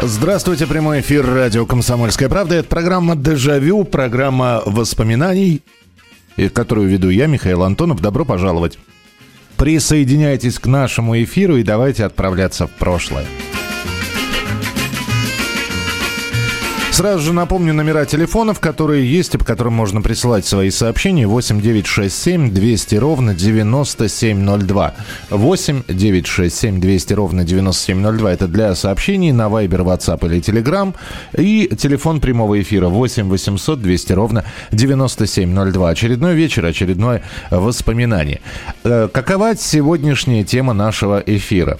Здравствуйте, прямой эфир радио «Комсомольская правда». Это программа «Дежавю», программа воспоминаний, которую веду я, Михаил Антонов. Добро пожаловать. Присоединяйтесь к нашему эфиру и давайте отправляться в прошлое. Сразу же напомню номера телефонов, которые есть и по которым можно присылать свои сообщения. 8 9 6 7 200 ровно 9702. 8 9 6 7 200 ровно 9702. Это для сообщений на Viber, WhatsApp или Telegram. И телефон прямого эфира 8 800 200 ровно 9702. Очередной вечер, очередное воспоминание. Э, Какова сегодняшняя тема нашего эфира?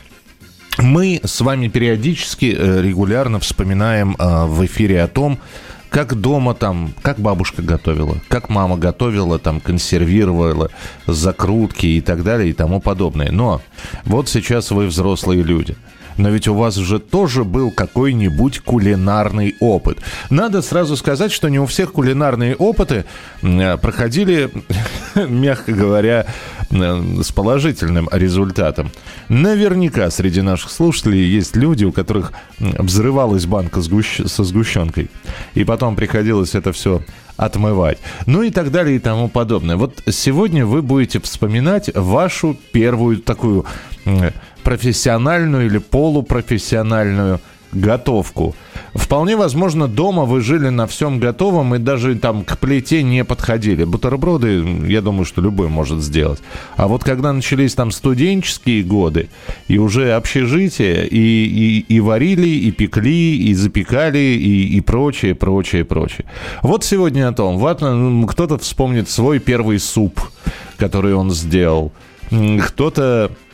Мы с вами периодически, э, регулярно вспоминаем э, в эфире о том, как дома там, как бабушка готовила, как мама готовила, там, консервировала закрутки и так далее и тому подобное. Но вот сейчас вы взрослые люди. Но ведь у вас же тоже был какой-нибудь кулинарный опыт. Надо сразу сказать, что не у всех кулинарные опыты э, проходили, мягко говоря, э, с положительным результатом. Наверняка среди наших слушателей есть люди, у которых взрывалась банка сгущ- со сгущенкой. И потом приходилось это все отмывать. Ну и так далее и тому подобное. Вот сегодня вы будете вспоминать вашу первую такую профессиональную или полупрофессиональную готовку. Вполне возможно, дома вы жили на всем готовом и даже там к плите не подходили. Бутерброды, я думаю, что любой может сделать. А вот когда начались там студенческие годы, и уже общежитие, и, и, и варили, и пекли, и запекали, и, и прочее, прочее, прочее. Вот сегодня о том. М, кто-то вспомнит свой первый суп, который он сделал. Кто-то э,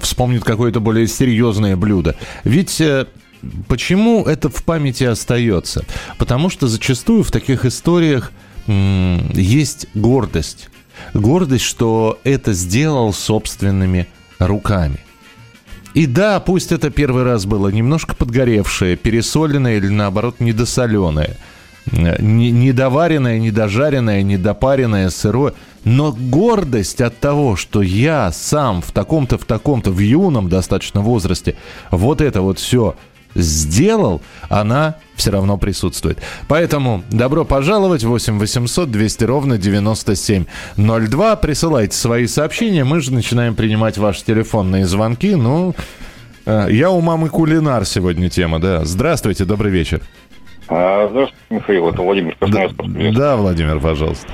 вспомнит какое-то более серьезное блюдо. Ведь э, почему это в памяти остается? Потому что зачастую в таких историях есть гордость. Гордость, что это сделал собственными руками. И да, пусть это первый раз было немножко подгоревшее, пересоленное или наоборот недосоленое. Э, не- Недоваренное, недожаренное, недопаренное, сырое. Но гордость от того, что я сам в таком-то, в таком-то, в юном достаточно возрасте вот это вот все сделал, она все равно присутствует. Поэтому добро пожаловать 8 800 200 ровно 9702. Присылайте свои сообщения. Мы же начинаем принимать ваши телефонные звонки. Ну, э, я у мамы кулинар сегодня тема, да. Здравствуйте, добрый вечер. А, Здравствуйте, Михаил, это Владимир Да, Красноярск. привет. да, Владимир, пожалуйста.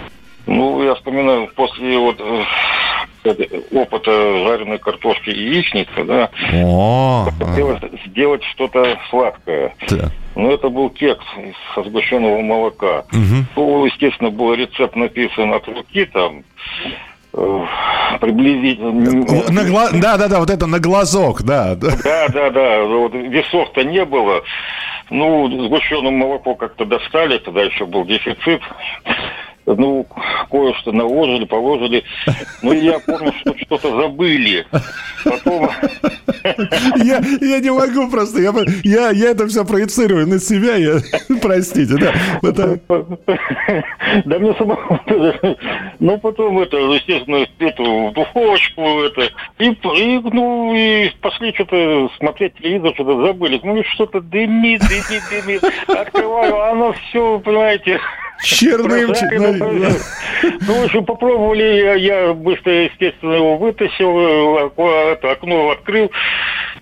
Ну, я вспоминаю, после вот э, опыта жареной картошки и яичницы, да, О, хотелось сделать что-то сладкое. да. Ну, это был кекс со сгущенного молока. Мгм. Ну, естественно, был рецепт написан от руки, там, э, приблизительно... О, на гла- Да, да, да, вот это на глазок, да. да. Да, да, да. Вот весов-то не было. Ну, сгущенное молоко как-то достали, тогда еще был дефицит. Ну, кое-что наложили, положили. Ну, и я помню, что что-то забыли. Потом... Я, я не могу просто, я, я, я это все проецирую на себя, я, простите, да. Это- Да мне самому. Ну, потом это, естественно, эту духовочку, это, и, и, ну, и пошли что-то смотреть телевизор, что-то забыли. Ну, и что-то дымит, дымит, дымит. Открываю, а оно все, понимаете, Черным, прожарено, чер- прожарено. Ну, в общем, попробовали, я, быстро, естественно, его вытащил, э, окно открыл,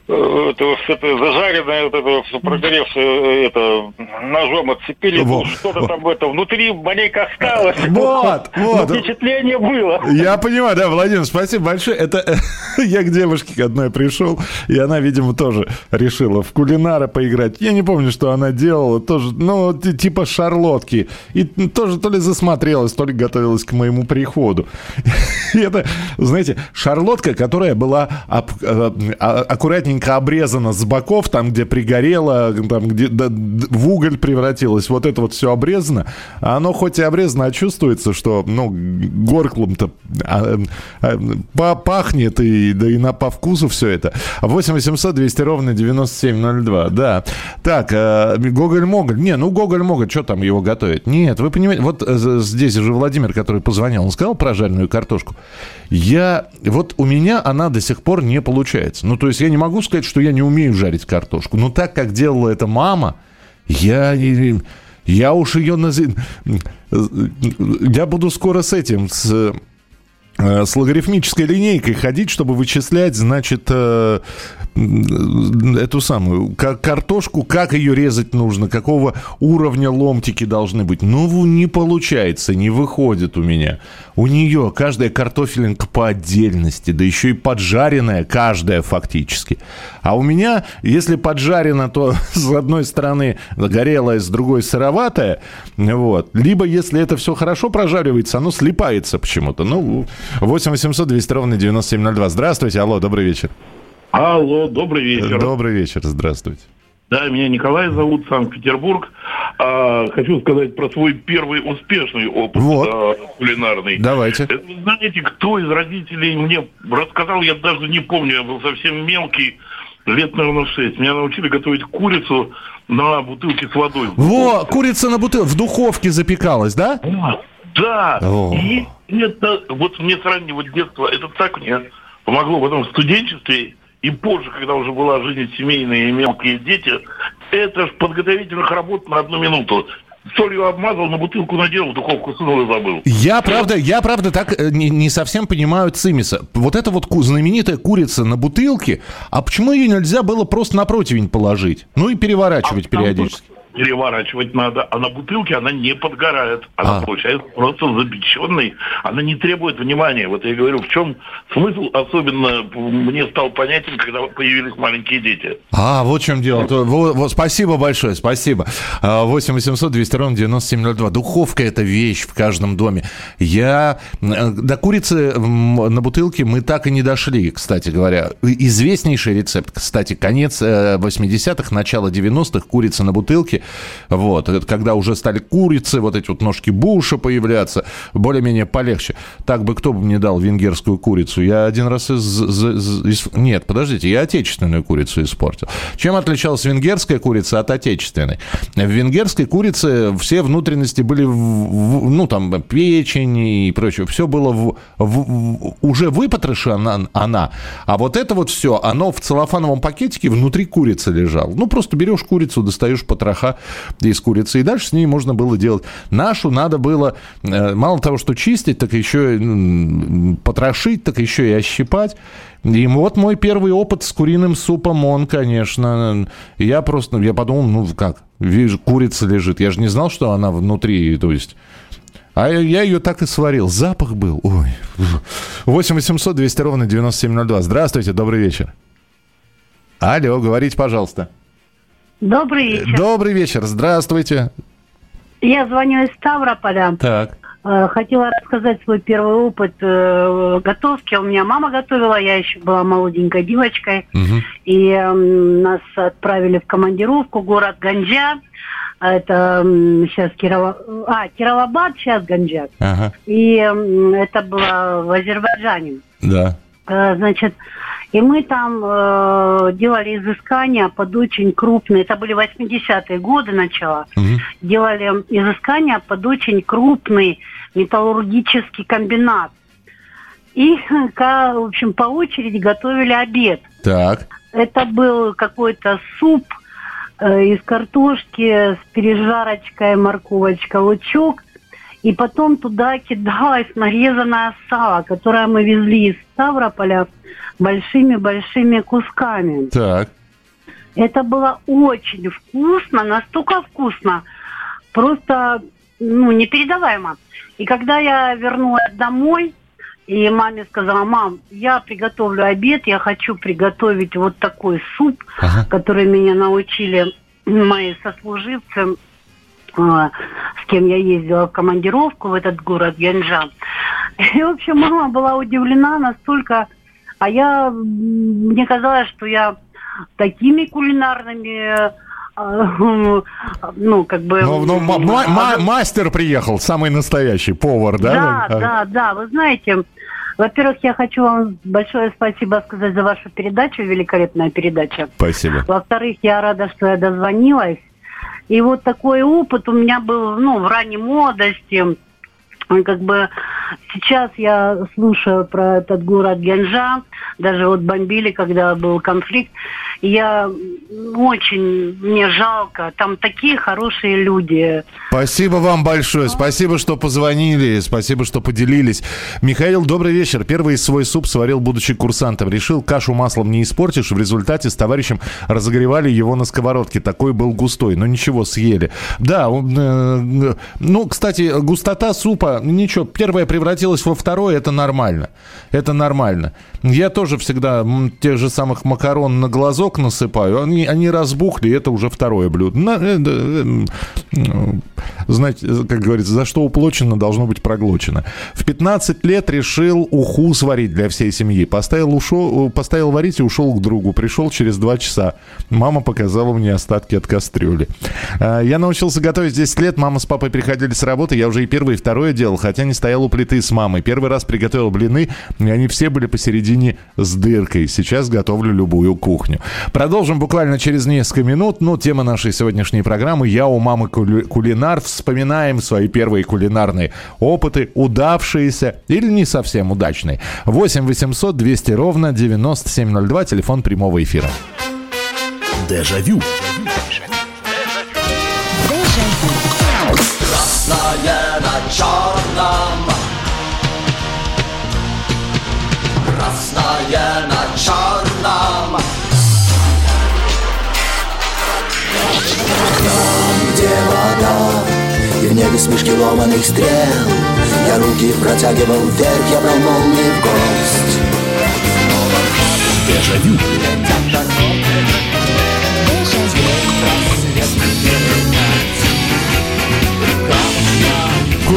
э, это, зажаренное, вот это все прогоревшее, э, это ножом отцепили, Вот. что-то там это внутри маленько осталось. Вот, вот. Впечатление было. Я понимаю, да, Владимир, спасибо большое. Это я к девушке к одной пришел, и она, видимо, тоже решила в кулинара поиграть. Я не помню, что она делала, тоже, ну, типа шарлотки. И тоже то ли засмотрелась, то ли готовилась к моему приходу. Это, знаете, шарлотка, которая была об- э, а- аккуратненько обрезано с боков, там, где пригорело, там, где да, в уголь превратилось, вот это вот все обрезано. А оно хоть и обрезано, а чувствуется, что, ну, горклом-то а, а, пахнет, и, да и на, по вкусу все это. 8 800 200 ровно 9702, да. Так, э, Гоголь-Моголь. Не, ну Гоголь-Моголь, что там его готовить? Нет, вы понимаете, вот э, здесь уже Владимир, который позвонил, он сказал про жареную картошку. Я, вот у меня она до сих пор не получается. Ну, то есть я не могу сказать, что я не умею жарить картошку. Но так, как делала это мама, я... Я уж ее... Наз... Я буду скоро с этим, с Э, с логарифмической линейкой ходить, чтобы вычислять, значит, э, эту самую картошку, как ее резать нужно, какого уровня ломтики должны быть. Ну, не получается, не выходит у меня. У нее каждая картофелинка по отдельности, да еще и поджаренная каждая фактически. А у меня, если поджарена, то с одной стороны горелая, с другой сыроватая. Вот. Либо, если это все хорошо прожаривается, оно слипается почему-то. Ну, 8 800 200 ровно 9702. Здравствуйте, алло, добрый вечер. Алло, добрый вечер. Добрый вечер, здравствуйте. Да, меня Николай зовут, Санкт-Петербург. А, хочу сказать про свой первый успешный опыт вот. а, кулинарный. Давайте. Это, знаете, кто из родителей мне рассказал, я даже не помню, я был совсем мелкий, лет, наверное, шесть. Меня научили готовить курицу на бутылке с водой. Во, курица на бутылке, в духовке запекалась, да? Да. Да. О. И это, вот мне с раннего детства, это так мне помогло потом в студенчестве и позже, когда уже была жизнь семейная и мелкие дети, это ж подготовительных работ на одну минуту солью обмазал, на бутылку надел, в духовку сунул и забыл. Я правда, я правда так э, не, не совсем понимаю цимиса. Вот эта вот знаменитая курица на бутылке, а почему ее нельзя было просто на противень положить? Ну и переворачивать а, периодически переворачивать надо, а на бутылке она не подгорает. Она а. получается просто запеченной, она не требует внимания. Вот я говорю, в чем смысл особенно мне стал понятен, когда появились маленькие дети. А, вот в чем дело. Спасибо большое, спасибо. 8 800 200 ровно 9702. Духовка – это вещь в каждом доме. Я... Э, до курицы на бутылке мы так и не дошли, кстати говоря. Известнейший рецепт, кстати, конец 80-х, э, начало 90-х, курица на бутылке. Вот. Это когда уже стали курицы, вот эти вот ножки буша появляться, более-менее полегче. Так бы кто бы мне дал венгерскую курицу? Я один раз из, из. Нет, подождите, я отечественную курицу испортил. Чем отличалась венгерская курица от отечественной? В венгерской курице все внутренности были, в, ну, там, печень и прочее. Все было в, в, уже выпотрошено она, а вот это вот все, оно в целлофановом пакетике внутри курицы лежало. Ну, просто берешь курицу, достаешь потроха, из курицы. И дальше с ней можно было делать. Нашу надо было э, мало того, что чистить, так еще потрошить, так еще и ощипать. И вот мой первый опыт с куриным супом, он, конечно, я просто, я подумал, ну как, вижу, курица лежит. Я же не знал, что она внутри, то есть... А я ее так и сварил. Запах был. Ой. 8 800 200 ровно 9702. Здравствуйте, добрый вечер. Алло, говорите, пожалуйста. Добрый вечер. Добрый вечер, здравствуйте. Я звоню из Ставрополя. Так. Э, хотела рассказать свой первый опыт э, готовки. У меня мама готовила, я еще была молоденькой девочкой. Угу. И нас отправили в командировку, город Ганджа. Это сейчас Кирова... А, Кировабад, сейчас Ганджа. Ага. И это было в Азербайджане. Да. Э, значит, и мы там э, делали изыскания под очень крупные, это были 80-е годы начала, угу. делали изыскания под очень крупный металлургический комбинат. И, в общем, по очереди готовили обед. Так. Это был какой-то суп э, из картошки с пережарочкой, морковочка, лучок. И потом туда кидалось нарезанное сало, которое мы везли из Ставрополя большими-большими кусками. Так. Это было очень вкусно, настолько вкусно, просто ну, непередаваемо. И когда я вернулась домой, и маме сказала, мам, я приготовлю обед, я хочу приготовить вот такой суп, ага. который меня научили мои сослуживцы, с кем я ездила в командировку в этот город Янджан. И, в общем, мама была удивлена настолько а я, мне казалось, что я такими кулинарными ну, как бы... Ну, ну мастер приехал, самый настоящий повар, да? Да, да, да. Вы знаете, во-первых, я хочу вам большое спасибо сказать за вашу передачу, великолепная передача. Спасибо. Во-вторых, я рада, что я дозвонилась. И вот такой опыт у меня был, ну, в ранней молодости. Как бы сейчас я слушаю про этот город Генжа, даже вот бомбили, когда был конфликт. Я очень, мне жалко, там такие хорошие люди. Спасибо вам большое, спасибо, что позвонили, спасибо, что поделились. Михаил, добрый вечер. Первый свой суп сварил, будучи курсантом. Решил, кашу маслом не испортишь. В результате с товарищем разогревали его на сковородке. Такой был густой, но ничего, съели. Да, э, ну, кстати, густота супа, ничего, первое превратилось во второе, это нормально. Это нормально. Я тоже всегда тех же самых макарон на глазок насыпаю. Они, они разбухли, это уже второе блюдо. На, э, э, э, знаете, как говорится, за что уплочено, должно быть проглочено. В 15 лет решил уху сварить для всей семьи. Поставил, ушел, поставил варить и ушел к другу. Пришел через 2 часа. Мама показала мне остатки от кастрюли. А, я научился готовить 10 лет. Мама с папой приходили с работы. Я уже и первое, и второе делал, хотя не стоял у плиты с мамой. Первый раз приготовил блины, и они все были посередине с дыркой. Сейчас готовлю любую кухню. Продолжим буквально через несколько минут. Ну, тема нашей сегодняшней программы «Я у мамы кулинар». Вспоминаем свои первые кулинарные опыты, удавшиеся или не совсем удачные. 8 800 200 ровно 9702, телефон прямого эфира. Дежавю. Красное на вода И в небе смешки ломаных стрел. Я руки протягивал вверх Я брал молнии в гость. Дежавю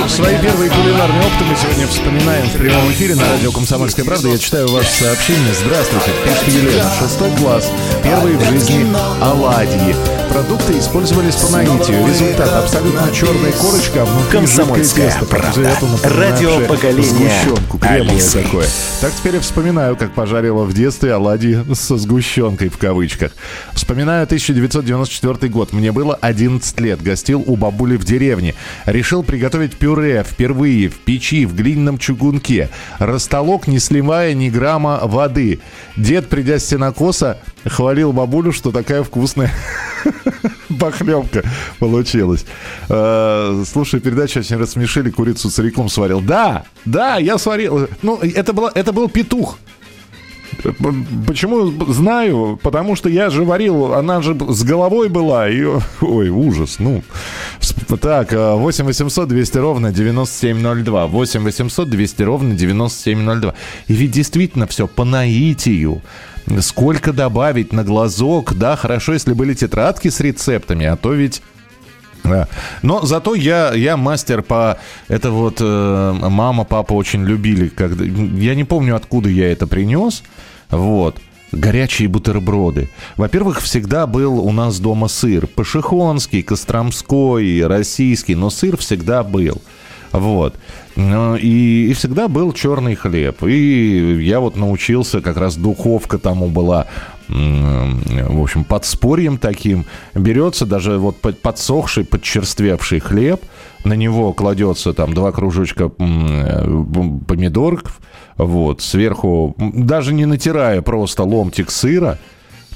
Свои первые кулинарные опыты мы сегодня вспоминаем в прямом эфире на радио «Комсомольская правда». Я читаю ваше сообщение. Здравствуйте, пишет Елена. Шестой класс. Первые в жизни оладьи. Продукты использовались по наитию. Результат абсолютно черная корочка, а внутри Комсомольская тесто. правда. Радио поколения. Сгущенку кремовое такое. Так теперь я вспоминаю, как пожарила в детстве оладьи со сгущенкой в кавычках. Вспоминаю 1994 год. Мне было 11 лет. Гостил у бабули в деревне. Решил приготовить пюре впервые в печи в глиняном чугунке. Растолок, не сливая ни грамма воды. Дед, придя с сенокоса, хвалил бабулю, что такая вкусная похлебка получилась. Э, слушай, передачу очень рассмешили, курицу целиком сварил. Да, да, я сварил. Ну, это, было, это был петух. Почему знаю? Потому что я же варил, она же с головой была. Ее... Ой, ужас. Ну, так, 8 800 200 ровно 9702. 8 800 200 ровно 9702. И ведь действительно все по наитию сколько добавить на глазок. Да, хорошо, если были тетрадки с рецептами, а то ведь но зато я, я мастер по... Это вот э, мама, папа очень любили. Когда, я не помню, откуда я это принес. Вот горячие бутерброды. Во-первых, всегда был у нас дома сыр. Пашихонский, Костромской, российский, но сыр всегда был. Вот. Ну, и, и всегда был черный хлеб. И я вот научился, как раз духовка тому была, в общем, подспорьем таким. Берется даже вот подсохший, подчерствевший хлеб, на него кладется там два кружочка помидоров, вот, сверху, даже не натирая, просто ломтик сыра,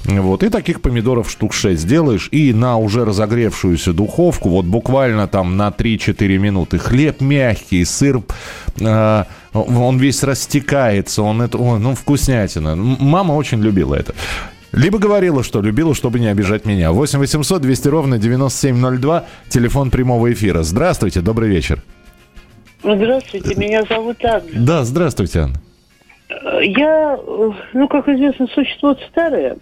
вот, и таких помидоров штук 6 делаешь, и на уже разогревшуюся духовку, вот буквально там на 3-4 минуты, хлеб мягкий, сыр, э, он весь растекается, он это, ой, ну, вкуснятина. Мама очень любила это. Либо говорила, что любила, чтобы не обижать меня. 8 800 200 ровно 9702, телефон прямого эфира. Здравствуйте, добрый вечер. Здравствуйте, меня зовут Анна. Да, здравствуйте, Анна. Я, ну, как известно, существо старое.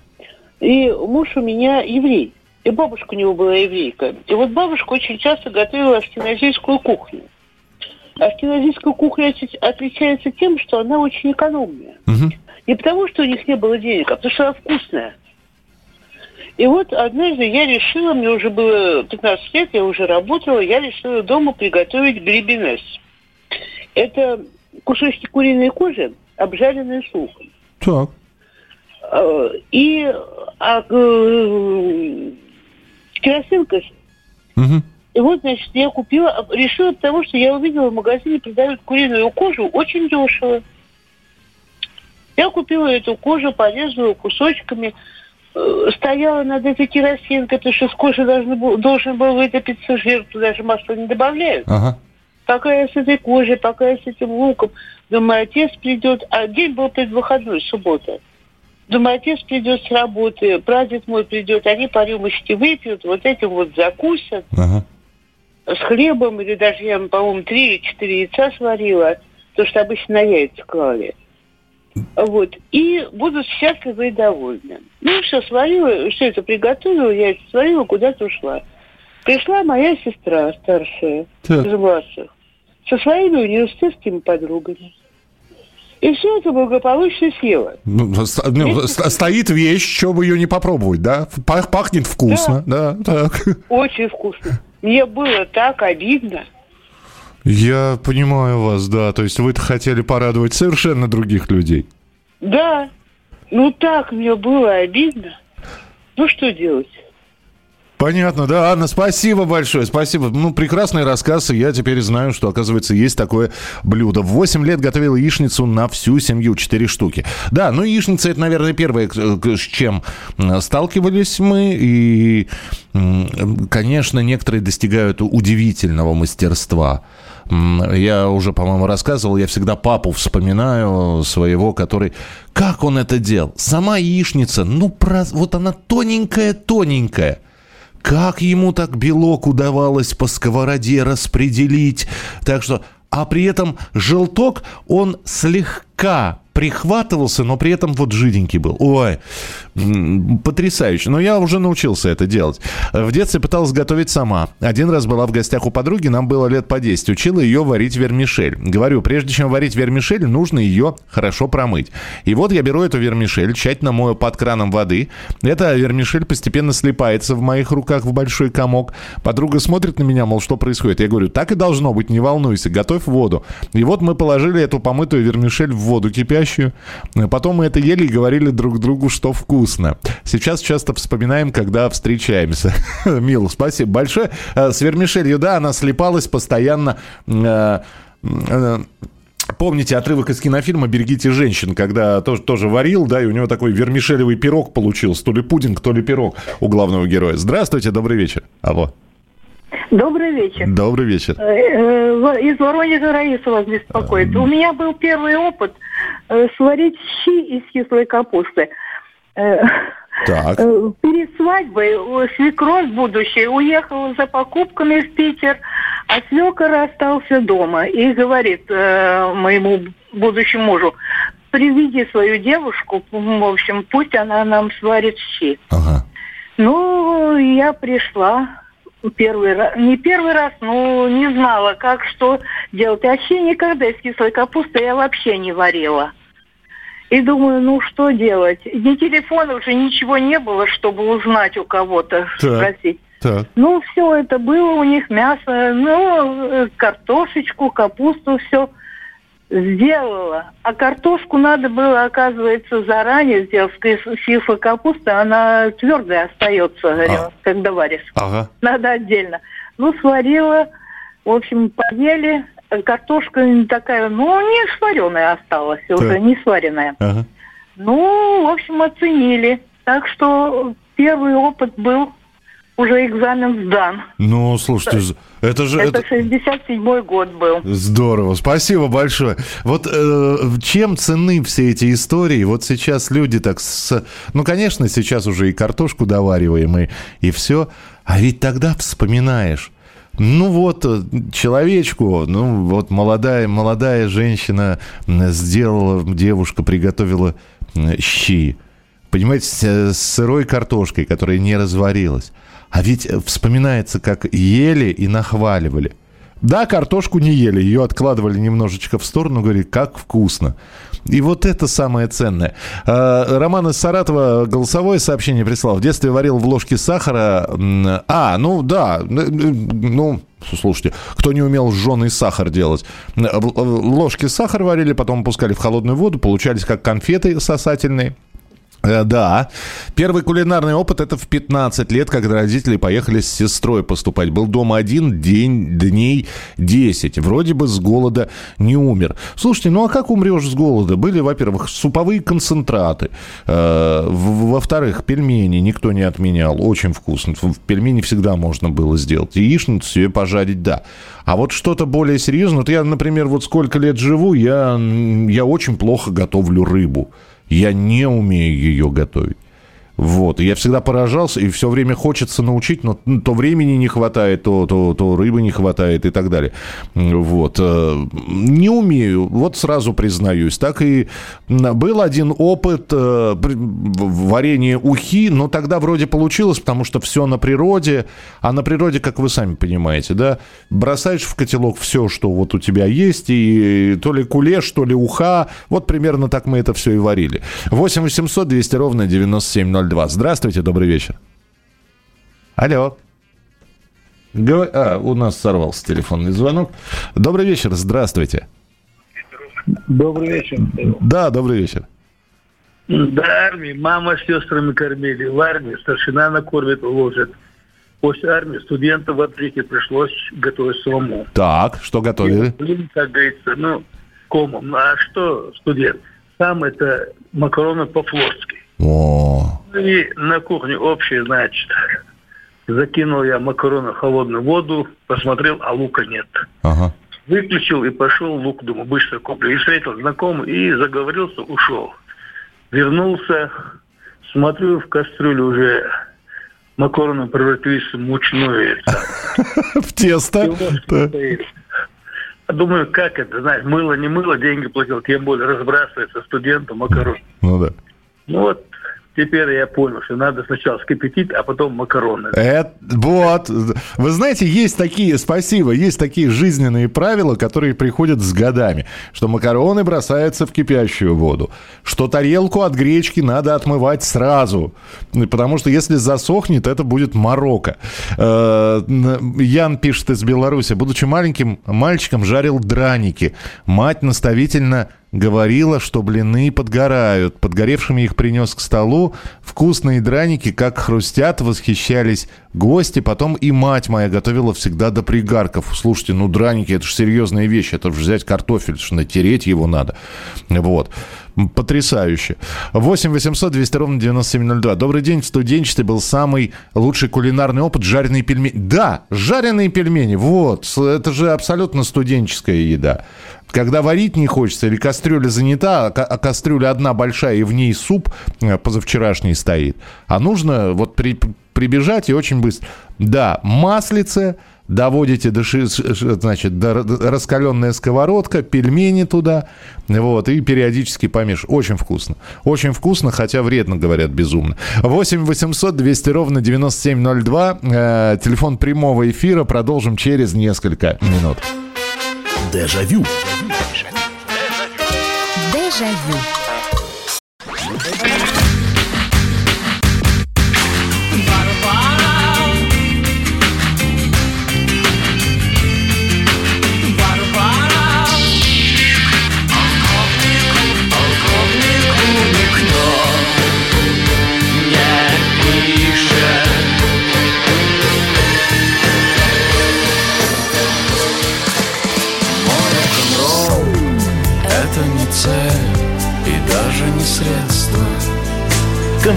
И муж у меня еврей. И бабушка у него была еврейка. И вот бабушка очень часто готовила аштеназийскую кухню. Аштеназийская кухня отличается тем, что она очень экономная. Угу. Не потому, что у них не было денег, а потому что она вкусная. И вот однажды я решила, мне уже было 15 лет, я уже работала, я решила дома приготовить грибинес. Это кусочки куриной кожи, обжаренные с луком. Так. Э, И а, э, керосинка. Мгм. И вот, значит, я купила, решила, потому что я увидела в магазине продают куриную кожу очень дешево. Я купила эту кожу, порезала кусочками, э, стояла над этой керосинкой, потому что с кожи должен был, должен был вытопиться жир, туда же масло не добавляют. Ага. Пока я с этой кожей, пока я с этим луком, думаю, отец придет, а день был предвыходной, суббота. Думаю, отец придет с работы, прадед мой придет, они по рюмочке выпьют, вот этим вот закусят Ага. с хлебом, или даже я, по-моему, три или четыре яйца сварила, то, что обычно на яйца клали. Вот. И будут счастливы и довольны. Ну, все сварила, все это приготовила, яйца сварила, куда-то ушла. Пришла моя сестра старшая Так. из младших со своими университетскими подругами. И все это благополучно съела. Ну, ст- ну, ст- стоит вещь, что бы ее не попробовать, да? Пах- Пахнет вкусно, да. так. Очень вкусно. Мне было так обидно. Я понимаю вас, да. То есть вы хотели порадовать совершенно других людей. Да, ну так мне было обидно. Ну что делать? Понятно, да, Анна, спасибо большое, спасибо. Ну, прекрасный рассказ, и я теперь знаю, что, оказывается, есть такое блюдо. В 8 лет готовила яичницу на всю семью, 4 штуки. Да, ну, яичница, это, наверное, первое, с чем сталкивались мы, и, конечно, некоторые достигают удивительного мастерства. Я уже, по-моему, рассказывал, я всегда папу вспоминаю своего, который... Как он это делал? Сама яичница, ну, про- вот она тоненькая-тоненькая. Как ему так белок удавалось по сковороде распределить? Так что, а при этом желток, он слегка прихватывался, но при этом вот жиденький был. Ой, потрясающе. Но я уже научился это делать. В детстве пыталась готовить сама. Один раз была в гостях у подруги, нам было лет по 10. Учила ее варить вермишель. Говорю, прежде чем варить вермишель, нужно ее хорошо промыть. И вот я беру эту вермишель, тщательно мою под краном воды. Эта вермишель постепенно слипается в моих руках в большой комок. Подруга смотрит на меня, мол, что происходит. Я говорю, так и должно быть, не волнуйся, готовь воду. И вот мы положили эту помытую вермишель в воду кипящую. Потом мы это ели и говорили друг другу, что вкусно. Сейчас часто вспоминаем, когда встречаемся. Мил, спасибо большое. Э, С вермишелью, да, она слипалась постоянно. э, э, Помните отрывок из кинофильма «Берегите женщин», когда тоже, тоже варил, да, и у него такой вермишелевый пирог получился, то ли пудинг, то ли пирог у главного героя. Здравствуйте, добрый вечер. Алло. Добрый вечер. Добрый вечер. Э, э, Из Воронежа Раиса вас беспокоит. У меня был первый опыт э, сварить щи из кислой капусты. Так. Перед свадьбой свекровь будущая уехала за покупками в Питер, а свекор остался дома и говорит э, моему будущему мужу, приведи свою девушку, в общем, пусть она нам сварит щи. Ага. Ну, я пришла первый раз, не первый раз, но не знала, как что делать. Вообще никогда из кислой капусты я вообще не варила. И думаю, ну что делать? Ни телефона уже ничего не было, чтобы узнать у кого-то, Так. спросить. Так. Ну, все это было у них, мясо, ну, э, картошечку, капусту, все сделала. А картошку надо было, оказывается, заранее сделать. Сифа капуста, она твердая остается, А. когда варишь. Ага. Надо отдельно. Ну, сварила, в общем, поели. Картошка такая, ну, не сваренная осталась уже, не сваренная. Ага. Ну, в общем, оценили. Так что первый опыт был, уже экзамен сдан. Ну, слушайте, это же... Это это- 67-й год был. Здорово, спасибо большое. Вот э, чем цены все эти истории? Вот сейчас люди так с... Ну, конечно, сейчас уже и картошку довариваем, и, и все. А ведь тогда вспоминаешь. Ну вот, э, человечку, ну вот молодая, молодая женщина сделала, девушка приготовила м, щи. Понимаете, э, с сырой картошкой, которая не разварилась. А ведь э, вспоминается, как ели и нахваливали. Да, картошку не ели, ее откладывали немножечко в сторону, говорили, как вкусно. И вот это самое ценное. А, Роман из Саратова голосовое сообщение прислал. В детстве варил в ложке сахара. А, ну да, ну, слушайте, кто не умел жженый сахар делать. Ложки сахара варили, потом пускали в холодную воду, получались как конфеты сосательные. Э, да. Первый кулинарный опыт это в 15 лет, когда родители поехали с сестрой поступать. Был дома один день, дней 10. Вроде бы с голода не умер. Слушайте, ну а как умрешь с голода? Были, во-первых, суповые концентраты. Э, во-вторых, пельмени никто не отменял. Очень вкусно. Пельмени всегда можно было сделать. Яичницу себе пожарить, да. А вот что-то более серьезное. Вот я, например, вот сколько лет живу, я, я очень плохо готовлю рыбу. Я не умею ее готовить. Вот. Я всегда поражался, и все время хочется научить, но то времени не хватает, то, то, то рыбы не хватает и так далее. Вот. Э, не умею, вот сразу признаюсь. Так и был один опыт э, варенья ухи, но тогда вроде получилось, потому что все на природе, а на природе, как вы сами понимаете, да, бросаешь в котелок все, что вот у тебя есть, и то ли кулеш, то ли уха, вот примерно так мы это все и варили. 8 800 200 ровно 97 2. Здравствуйте, добрый вечер. Алло. Гов... А, у нас сорвался телефонный звонок. Добрый вечер, здравствуйте. Добрый вечер. Да, добрый вечер. До армии мама с сестрами кормили. В армии старшина накормит, уложит. После армии студентам в отлике пришлось готовить самому. Так, что готовили? И, как говорится, ну, комом. А что студент? Сам это макароны по-флотски. О. И на кухне общее, значит, закинул я макароны в холодную воду, посмотрел, а лука нет. Ага. Выключил и пошел лук, думаю, быстро куплю. И встретил знакомый, и заговорился, ушел. Вернулся, смотрю, в кастрюлю уже макароны превратились в мучную. В тесто? Думаю, как это, знаешь, мыло, не мыло, деньги платил, тем более разбрасывается студенту макарон. Ну да. Ну вот, Теперь я понял, что надо сначала скипятить, а потом макароны. Это, вот. Вы знаете, есть такие, спасибо, есть такие жизненные правила, которые приходят с годами. Что макароны бросаются в кипящую воду. Что тарелку от гречки надо отмывать сразу. Потому что если засохнет, это будет морока. Э, Ян пишет из Беларуси. Будучи маленьким мальчиком, жарил драники. Мать наставительно говорила, что блины подгорают. Подгоревшими их принес к столу. Вкусные драники, как хрустят, восхищались гости. Потом и мать моя готовила всегда до пригарков. Слушайте, ну драники, это же серьезная вещь. Это же взять картофель, что натереть его надо. Вот. Потрясающе. 8 800 200 ровно 9702. Добрый день. В был самый лучший кулинарный опыт жареные пельмени. Да, жареные пельмени. Вот. Это же абсолютно студенческая еда. Когда варить не хочется, или кастрюля занята, а кастрюля одна большая, и в ней суп э, позавчерашний стоит. А нужно вот при, прибежать и очень быстро. Да, маслице, доводите до, значит, до раскаленная сковородка, пельмени туда, вот, и периодически помеш. Очень вкусно. Очень вкусно, хотя вредно, говорят, безумно. 8 800 200 ровно 9702. Э, телефон прямого эфира. Продолжим через несколько минут. Дежавю. Дежавю. Déjà vu.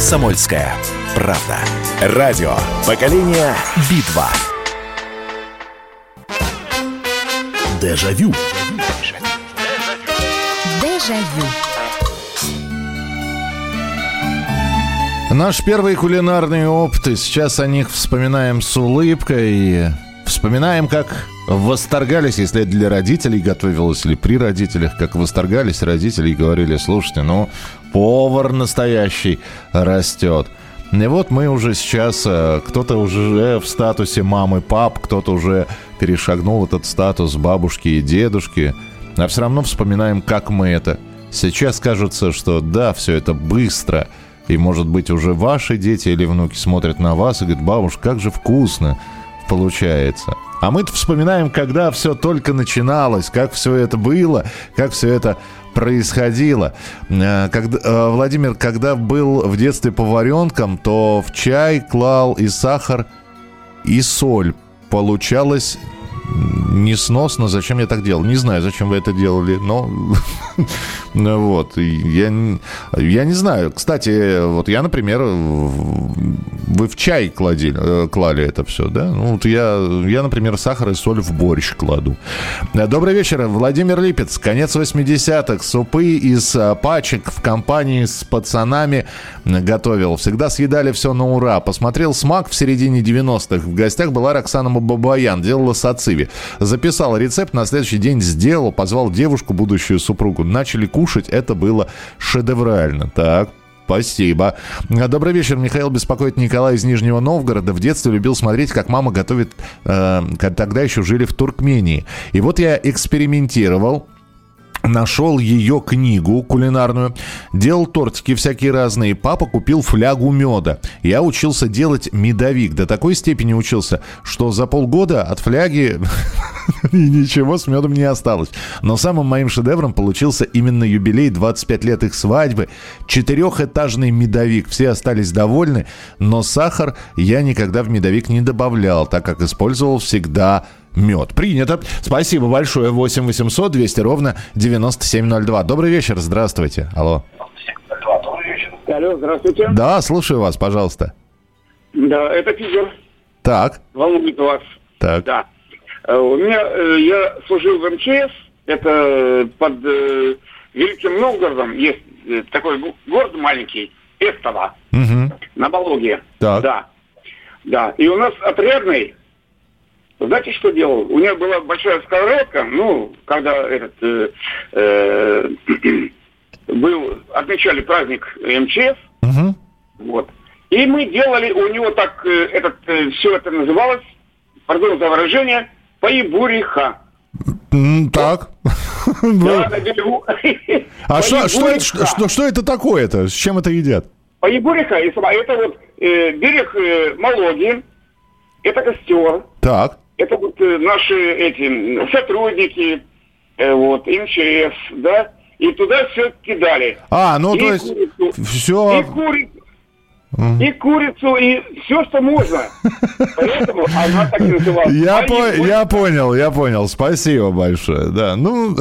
«Комсомольская правда». Радио «Поколение Битва». Дежавю. Дежавю. Наш первый кулинарный опыт, и сейчас о них вспоминаем с улыбкой. Вспоминаем, как восторгались, если это для родителей готовилось, или при родителях, как восторгались родители и говорили, слушайте, ну, повар настоящий растет. И вот мы уже сейчас, э, кто-то уже в статусе мамы, пап, кто-то уже перешагнул этот статус бабушки и дедушки, а все равно вспоминаем, как мы это. Сейчас кажется, что да, все это быстро, и, может быть, уже ваши дети или внуки смотрят на вас и говорят, бабушка, как же вкусно получается. А мы вспоминаем, когда все только начиналось, как все это было, как все это происходило. Э, когда, э, Владимир, когда был в детстве поваренком, то в чай клал и сахар, и соль. Получалось несносно. Зачем я так делал? Не знаю, зачем вы это делали, но ну вот. Я, я не знаю. Кстати, вот я, например, вы в чай кладили, э, клали это все, да? Ну, вот я, я, например, сахар и соль в борщ кладу. Добрый вечер, Владимир Липец. Конец 80-х. Супы из э, пачек в компании с пацанами готовил. Всегда съедали все на ура. Посмотрел «Смак» в середине 90-х. В гостях была Роксана Бабаян. Делала сациви. Записал рецепт, на следующий день сделал, позвал девушку, будущую супругу. Начали кушать. Это было шедеврально. Так, Спасибо. Добрый вечер. Михаил беспокоит Николай из Нижнего Новгорода. В детстве любил смотреть, как мама готовит... Э, тогда еще жили в Туркмении. И вот я экспериментировал нашел ее книгу кулинарную, делал тортики всякие разные. Папа купил флягу меда. Я учился делать медовик. До такой степени учился, что за полгода от фляги ничего с медом не осталось. Но самым моим шедевром получился именно юбилей 25 лет их свадьбы. Четырехэтажный медовик. Все остались довольны, но сахар я никогда в медовик не добавлял, так как использовал всегда мед. Принято. Спасибо большое. 8 800 200 ровно 9702. Добрый вечер. Здравствуйте. Алло. Алло, здравствуйте. Да, слушаю вас, пожалуйста. Да, это Питер. Так. Волнует вас. Так. Да. Э, у меня, э, я служил в МЧС, это под э, Великим Новгородом, есть такой город маленький, Эстово, угу. на Вологе. Так. Да. Да. И у нас отрядный знаете, что делал? У меня была большая сковородка, ну, когда этот э, э, был, отмечали праздник МЧС, угу. вот. И мы делали, у него так, э, этот, э, все это называлось, пардон за выражение, поебуриха. Так. А что, что, это, что, что это такое-то? С чем это едят? Поебуриха, это вот э, берег э, Малоги, это костер. Так это вот э, наши эти сотрудники, э, вот, МЧС, да, и туда все кидали. А, ну и то есть курицу, все... И курицу, и курицу, и все, что можно. Поэтому она так называлась. Я, по, я понял, я понял. Спасибо большое. Да, ну,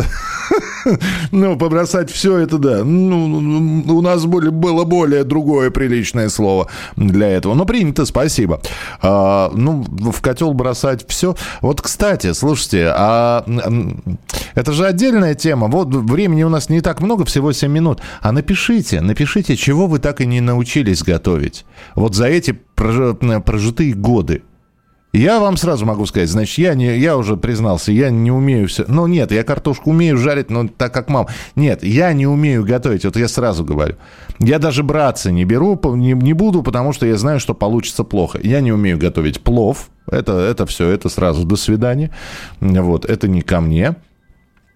ну, побросать все это, да. Ну, у нас были, было более другое приличное слово для этого. Но принято, спасибо. А, ну, в котел бросать все. Вот, кстати, слушайте, а это же отдельная тема. Вот времени у нас не так много, всего 7 минут. А напишите, напишите, чего вы так и не научились готовить. Вот за эти прожитые годы. Я вам сразу могу сказать, значит, я, не, я уже признался, я не умею все. Ну, нет, я картошку умею жарить, но так как мам. Нет, я не умею готовить, вот я сразу говорю. Я даже браться не беру, не, не буду, потому что я знаю, что получится плохо. Я не умею готовить плов, это, это все, это сразу до свидания. Вот, это не ко мне.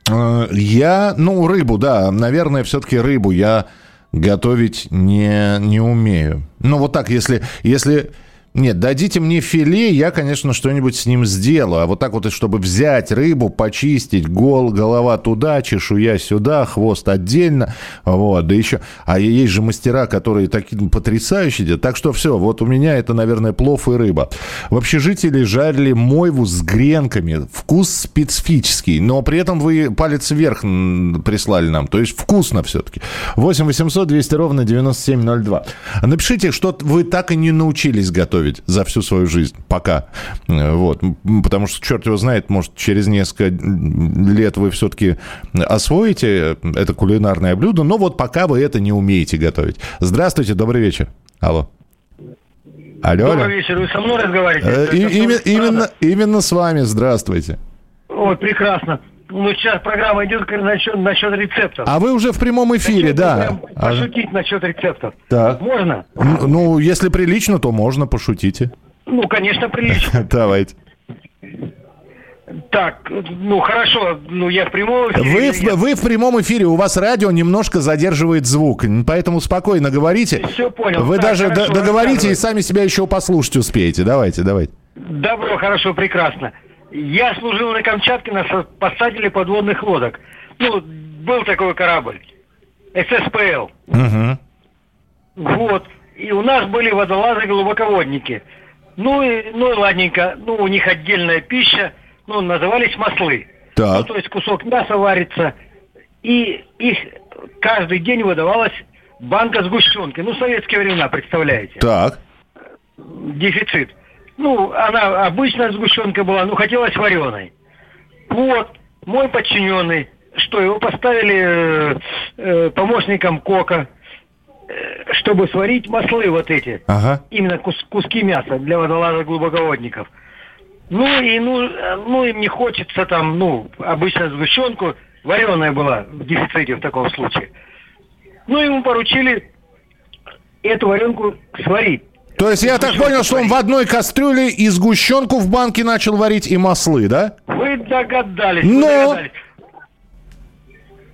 Э, я, ну, рыбу, да, наверное, все-таки рыбу я готовить не, не умею. Ну, вот так, если, если нет, дадите мне филе, я, конечно, что-нибудь с ним сделаю. А вот так вот, чтобы взять рыбу, почистить, гол, голова туда, чешуя сюда, хвост отдельно. Вот, да еще... А есть же мастера, которые такие потрясающие делают. Так что все, вот у меня это, наверное, плов и рыба. В общежитии жарили мойву с гренками. Вкус специфический, но при этом вы палец вверх прислали нам. То есть вкусно все-таки. 8 800 200 ровно 9702. Напишите, что вы так и не научились готовить готовить за всю свою жизнь. Пока. Вот. Потому что, черт его знает, может, через несколько лет вы все-таки освоите это кулинарное блюдо, но вот пока вы это не умеете готовить. Здравствуйте, добрый вечер. Алло. Алло, Добрый алло. вечер, вы со мной разговариваете? Э, и, именно, именно, именно с вами, здравствуйте. Ой, прекрасно. Ну, сейчас программа идет насчет, насчет рецептов. А вы уже в прямом эфире, насчет, да. Пошутить а... насчет рецептов. Так. Можно? Ну, ну, если прилично, то можно, пошутите. Ну, конечно, прилично. Давайте. Так, ну хорошо, ну я в прямом эфире. Вы, в- нет? вы в прямом эфире, у вас радио немножко задерживает звук, поэтому спокойно говорите. Всё понял. Вы Так, даже хорошо, договорите и сами себя еще послушать успеете. Давайте, давайте. Добро, хорошо, прекрасно. Я служил на Камчатке на спасателе подводных лодок. Ну, был такой корабль. ССПЛ. Мгм. Вот. И у нас были водолазы-глубоководники. Ну и, ну и ладненько. Ну, у них отдельная пища. Ну, назывались маслы. Ну, Так, то есть кусок мяса варится. И их каждый день выдавалась банка сгущенки. Ну, советские времена, представляете? так. дефицит. Ну, она обычная сгущенка была, ну, хотелось вареной. Вот, мой подчиненный, что его поставили э, э, помощником кока, э, чтобы сварить маслы вот эти, Ага. именно кус- куски мяса для водолаза глубоководников. Ну и ну, ну им не хочется там, ну, обычно сгущенку, вареная была в дефиците в таком случае. Ну, ему поручили эту варенку сварить. То есть я так понял, что он в одной кастрюле и сгущенку в банке начал варить, и маслы, да? Вы догадались, вы Но- догадались.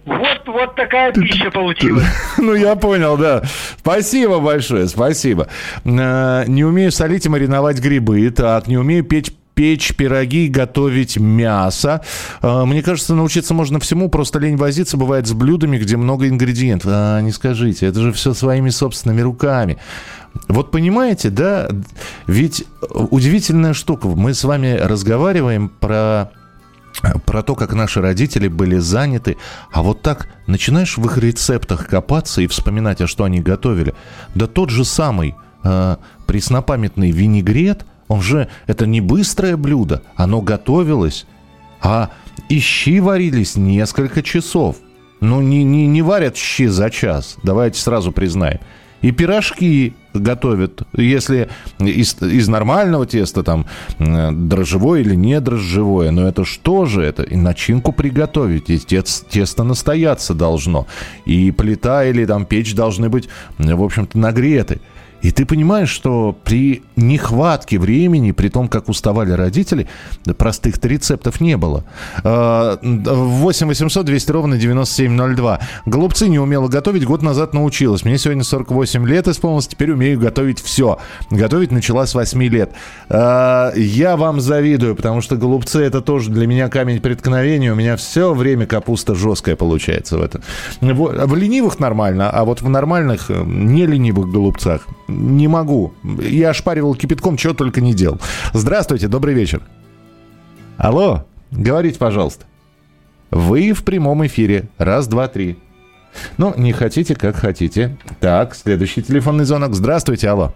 Вот, вот такая пища получилась. Ну, я понял, да. Спасибо большое, спасибо. Э, Не умею солить и мариновать грибы. Так, не умею печь печь пироги, готовить мясо. Э, Мне кажется, научиться можно всему, просто лень возиться бывает с блюдами, где много ингредиентов. А, не скажите, это же все своими собственными руками. Вот понимаете, да, ведь удивительная штука. Мы с вами разговариваем про про то, как наши родители были заняты. А вот так начинаешь в их рецептах копаться и вспоминать, а что они готовили. Да тот же самый э, преснопамятный винегрет, он же, это не быстрое блюдо, оно готовилось, а и щи варились несколько часов. Ну, не, не, не варят щи за час, давайте сразу признаем. И пирожки готовят, если из, из нормального теста, там, э, дрожжевое или не дрожжевое, но это что же это? И начинку приготовить, и тес- тесто настояться должно. И плита или там печь должны быть, в общем-то, нагреты. И ты понимаешь, что при нехватке времени, при том, как уставали родители, простых-то рецептов не было. Э, 8 800 200 ровно 9702. Голубцы не умела готовить, год назад научилась. Мне сегодня 48 лет исполнилось, теперь умею готовить все. Готовить начала с 8 лет. Э, Я вам завидую, потому что голубцы это тоже для меня камень преткновения. У меня все время капуста жесткая получается в этом. В в ленивых нормально, а вот в нормальных, э, не ленивых голубцах не могу. Я ошпаривал кипятком, чего только не делал. Здравствуйте, добрый вечер. Алло, говорите, пожалуйста. Вы в прямом эфире. Раз, два, три. Ну, не хотите, как хотите. Так, следующий телефонный звонок. Здравствуйте, алло.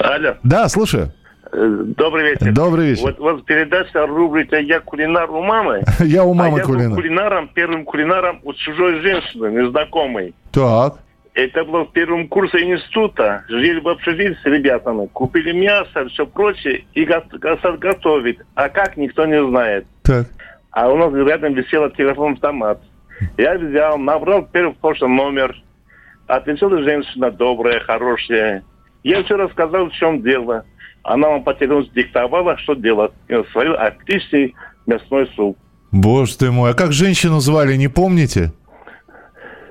Алло, Да, слушаю. добрый вечер. Добрый вечер. Вот, вот передача рубрика «Я кулинар у мамы». Я у мамы а я был кулинар. кулинаром, первым кулинаром у чужой женщины, незнакомой. Так. Это было в первом курсе института. Жили в общежитии с ребятами. Купили мясо, все прочее, и го- го- готовить. А как, никто не знает. Так. А у нас рядом висел телефон-автомат. Я взял, набрал первый почту номер. Ответила женщина добрая, хорошая. Я все рассказал, в чем дело. Она вам по телефону диктовала, что делать. И сварил отличный мясной суп. Боже ты мой, а как женщину звали, не помните?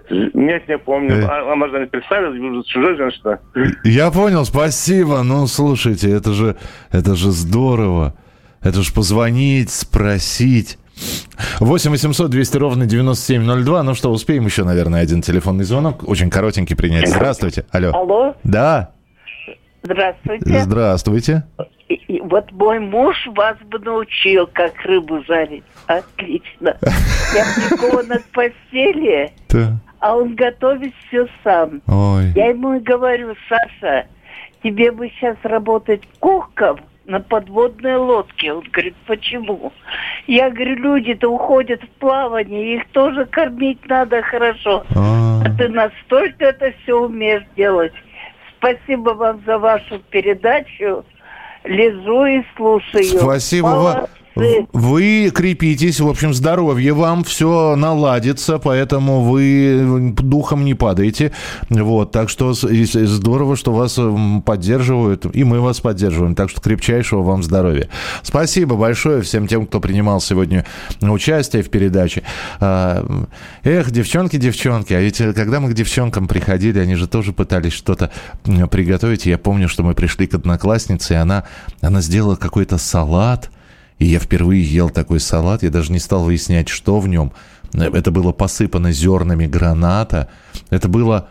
Нет, не помню. Э. А- Она же не представилась, уже чужая женщина. Я понял, спасибо. Ну, слушайте, это же, это же здорово. Это же позвонить, спросить. 8 800 200 ровно 9702. Ну что, успеем еще, наверное, один телефонный звонок. Очень коротенький принять. Здравствуйте. Алло. Алло, Да, здравствуйте. здравствуйте. И- и вот мой муж вас бы научил, как рыбу жарить. Отлично. Я прикована к постели, Да. А он готовит все сам. Ой. Я ему и говорю, Саша, тебе бы сейчас работать кухком на подводной лодке. Он говорит, почему? Я говорю, люди-то уходят в плавание, их тоже кормить надо хорошо. А. А ты настолько это все умеешь делать. Спасибо вам за вашу передачу. Лежу и слушаю. Спасибо вам. Вы крепитесь, в общем, здоровье вам, все наладится, поэтому вы духом не падаете. Вот, так что здорово, что вас поддерживают, и мы вас поддерживаем. Так что крепчайшего вам здоровья. Спасибо большое всем тем, кто принимал сегодня участие в передаче. А, эх, девчонки, девчонки, а ведь э, когда мы к девчонкам приходили, они же тоже пытались что-то приготовить. Я помню, что мы пришли к однокласснице, и она, она сделала какой-то салат, и я впервые ел такой салат, я даже не стал выяснять, что в нем. Это было посыпано зернами граната. Это было...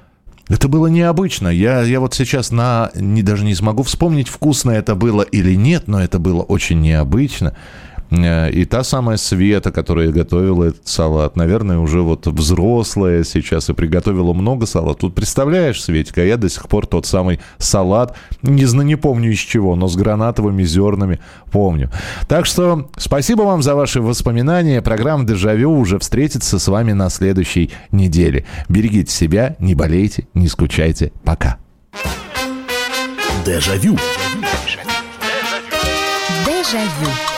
Это было необычно. Я, я вот сейчас на, не, даже не смогу вспомнить, вкусно это было или нет, но это было очень необычно. Э, и та самая Света, которая готовила этот салат, наверное, уже вот взрослая сейчас и приготовила много салат. Тут представляешь, Светика, я до сих пор тот самый салат, не знаю, не помню из чего, но с гранатовыми зернами помню. Так что спасибо вам за ваши воспоминания. Программа «Дежавю» уже встретится с вами на следующей неделе. Берегите себя, не болейте, не скучайте. Пока. Дежавю. Дежавю.